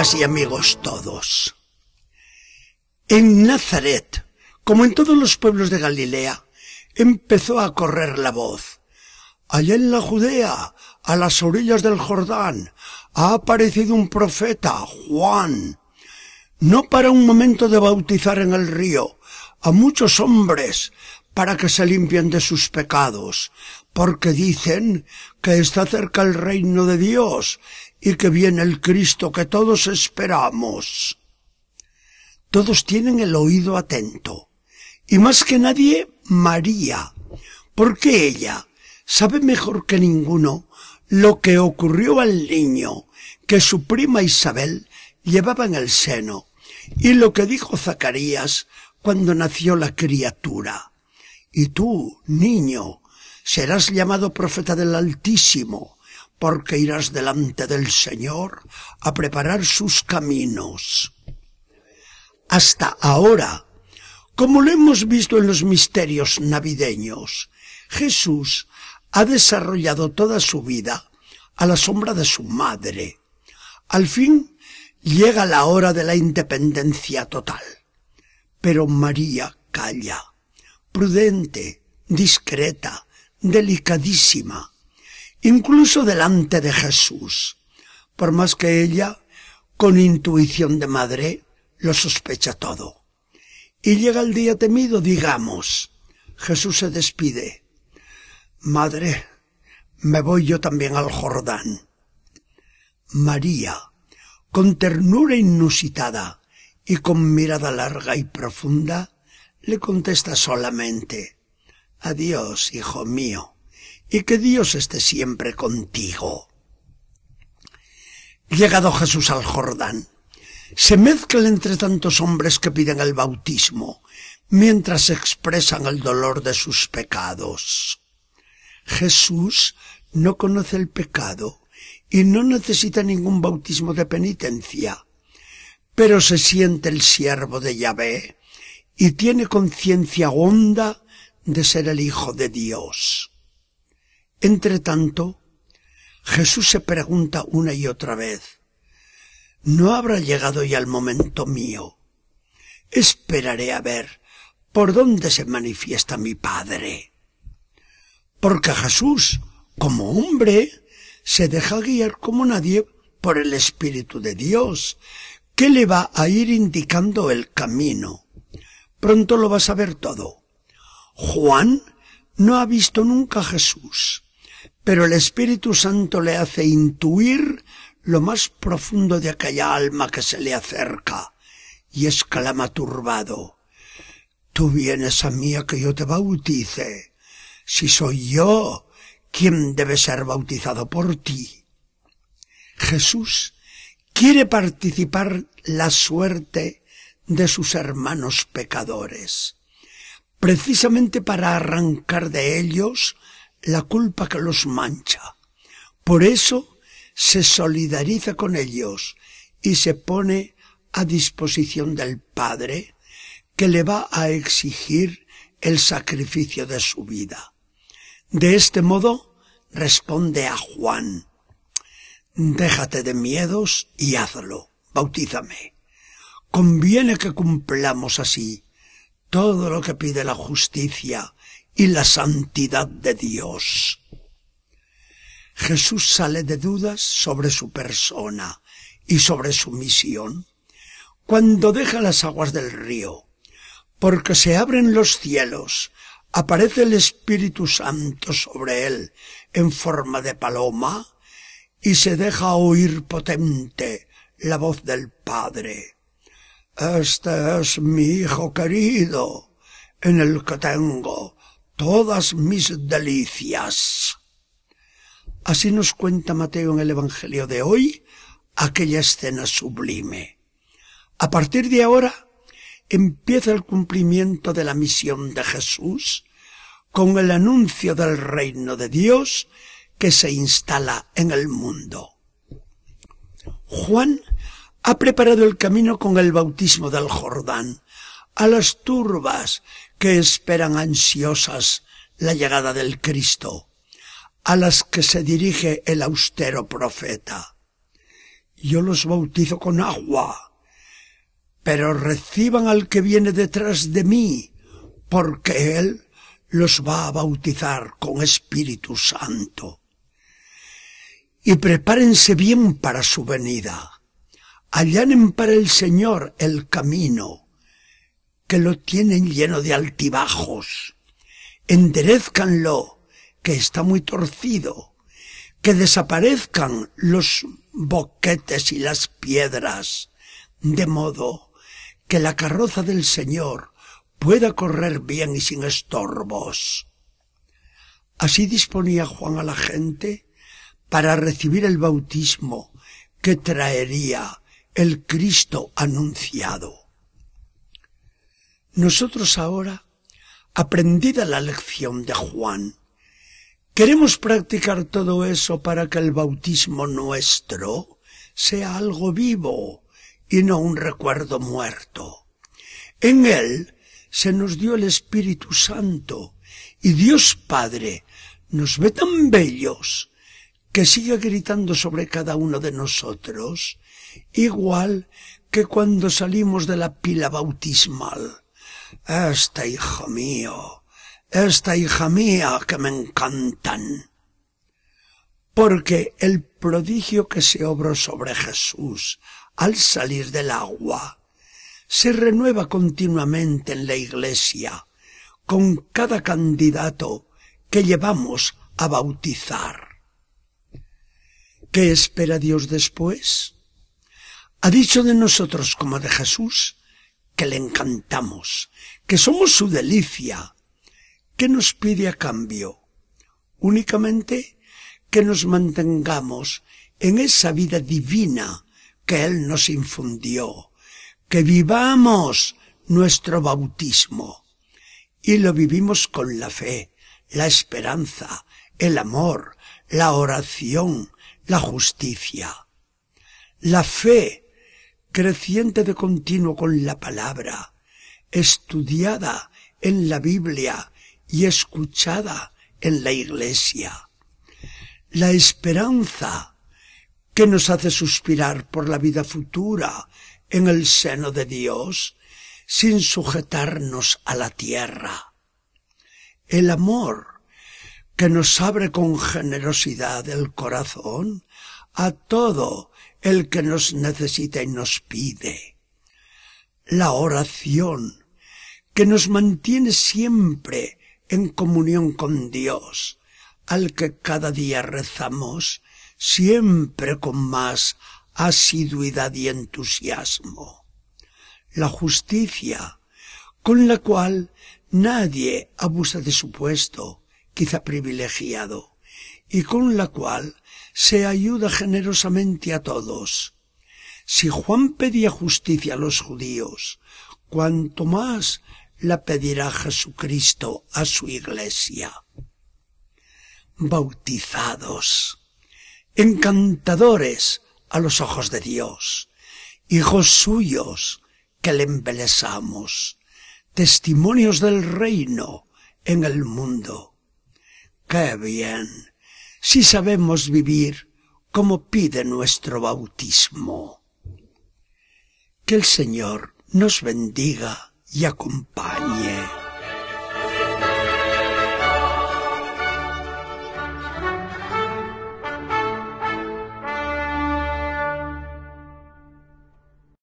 Y amigos todos. En Nazaret, como en todos los pueblos de Galilea, empezó a correr la voz. Allá en la Judea, a las orillas del Jordán, ha aparecido un profeta, Juan. No para un momento de bautizar en el río a muchos hombres para que se limpien de sus pecados, porque dicen que está cerca el reino de Dios y que viene el Cristo que todos esperamos. Todos tienen el oído atento, y más que nadie María, porque ella sabe mejor que ninguno lo que ocurrió al niño que su prima Isabel llevaba en el seno y lo que dijo Zacarías cuando nació la criatura. Y tú, niño, serás llamado profeta del Altísimo, porque irás delante del Señor a preparar sus caminos. Hasta ahora, como lo hemos visto en los misterios navideños, Jesús ha desarrollado toda su vida a la sombra de su madre. Al fin llega la hora de la independencia total. Pero María calla, prudente, discreta, delicadísima, incluso delante de Jesús, por más que ella, con intuición de madre, lo sospecha todo. Y llega el día temido, digamos. Jesús se despide. Madre, me voy yo también al Jordán. María, con ternura inusitada y con mirada larga y profunda, le contesta solamente, Adiós, hijo mío, y que Dios esté siempre contigo. Llegado Jesús al Jordán, se mezcla entre tantos hombres que piden el bautismo, mientras expresan el dolor de sus pecados. Jesús no conoce el pecado y no necesita ningún bautismo de penitencia, pero se siente el siervo de Yahvé y tiene conciencia honda de ser el Hijo de Dios. Entre tanto, Jesús se pregunta una y otra vez, ¿no habrá llegado ya el momento mío? Esperaré a ver por dónde se manifiesta mi Padre. Porque Jesús, como hombre, se deja guiar como nadie por el Espíritu de Dios, que le va a ir indicando el camino. Pronto lo vas a ver todo. Juan no ha visto nunca a Jesús, pero el Espíritu Santo le hace intuir lo más profundo de aquella alma que se le acerca, y exclama turbado, Tú vienes a mí a que yo te bautice. Si soy yo, ¿quién debe ser bautizado por ti? Jesús quiere participar la suerte de sus hermanos pecadores, precisamente para arrancar de ellos la culpa que los mancha. Por eso se solidariza con ellos y se pone a disposición del Padre que le va a exigir el sacrificio de su vida. De este modo responde a Juan, déjate de miedos y hazlo, bautízame. Conviene que cumplamos así todo lo que pide la justicia y la santidad de Dios. Jesús sale de dudas sobre su persona y sobre su misión cuando deja las aguas del río, porque se abren los cielos, aparece el Espíritu Santo sobre él en forma de paloma y se deja oír potente la voz del Padre. Este es mi Hijo querido, en el que tengo todas mis delicias. Así nos cuenta Mateo en el Evangelio de hoy aquella escena sublime. A partir de ahora empieza el cumplimiento de la misión de Jesús con el anuncio del reino de Dios que se instala en el mundo. Juan ha preparado el camino con el bautismo del Jordán a las turbas que esperan ansiosas la llegada del Cristo a las que se dirige el austero profeta. yo los bautizo con agua, pero reciban al que viene detrás de mí, porque él los va a bautizar con Espíritu Santo. Y prepárense bien para su venida. Allanen para el Señor el camino, que lo tienen lleno de altibajos. Enderezcanlo, que está muy torcido. Que desaparezcan los boquetes y las piedras, de modo que la carroza del Señor pueda correr bien y sin estorbos. Así disponía Juan a la gente para recibir el bautismo que traería el Cristo anunciado. Nosotros ahora, aprendida la lección de Juan, queremos practicar todo eso para que el bautismo nuestro sea algo vivo y no un recuerdo muerto. En él se nos dio el Espíritu Santo y Dios Padre nos ve tan bellos que sigue gritando sobre cada uno de nosotros, igual que cuando salimos de la pila bautismal. Esta hijo mío, esta hija mía que me encantan. Porque el prodigio que se obró sobre Jesús al salir del agua se renueva continuamente en la Iglesia con cada candidato que llevamos a bautizar. ¿Qué espera Dios después? Ha dicho de nosotros como de Jesús que le encantamos, que somos su delicia. ¿Qué nos pide a cambio? Únicamente que nos mantengamos en esa vida divina que Él nos infundió que vivamos nuestro bautismo. Y lo vivimos con la fe, la esperanza, el amor, la oración, la justicia. La fe, creciente de continuo con la palabra, estudiada en la Biblia y escuchada en la iglesia. La esperanza, que nos hace suspirar por la vida futura en el seno de Dios sin sujetarnos a la tierra. El amor que nos abre con generosidad el corazón a todo el que nos necesita y nos pide. La oración que nos mantiene siempre en comunión con Dios, al que cada día rezamos siempre con más asiduidad y entusiasmo. La justicia, con la cual nadie abusa de su puesto, quizá privilegiado, y con la cual se ayuda generosamente a todos. Si Juan pedía justicia a los judíos, cuanto más la pedirá Jesucristo a su iglesia. Bautizados, encantadores, a los ojos de Dios, hijos suyos que le embelesamos, testimonios del reino en el mundo. ¡Qué bien! Si sabemos vivir como pide nuestro bautismo. Que el Señor nos bendiga y acompañe.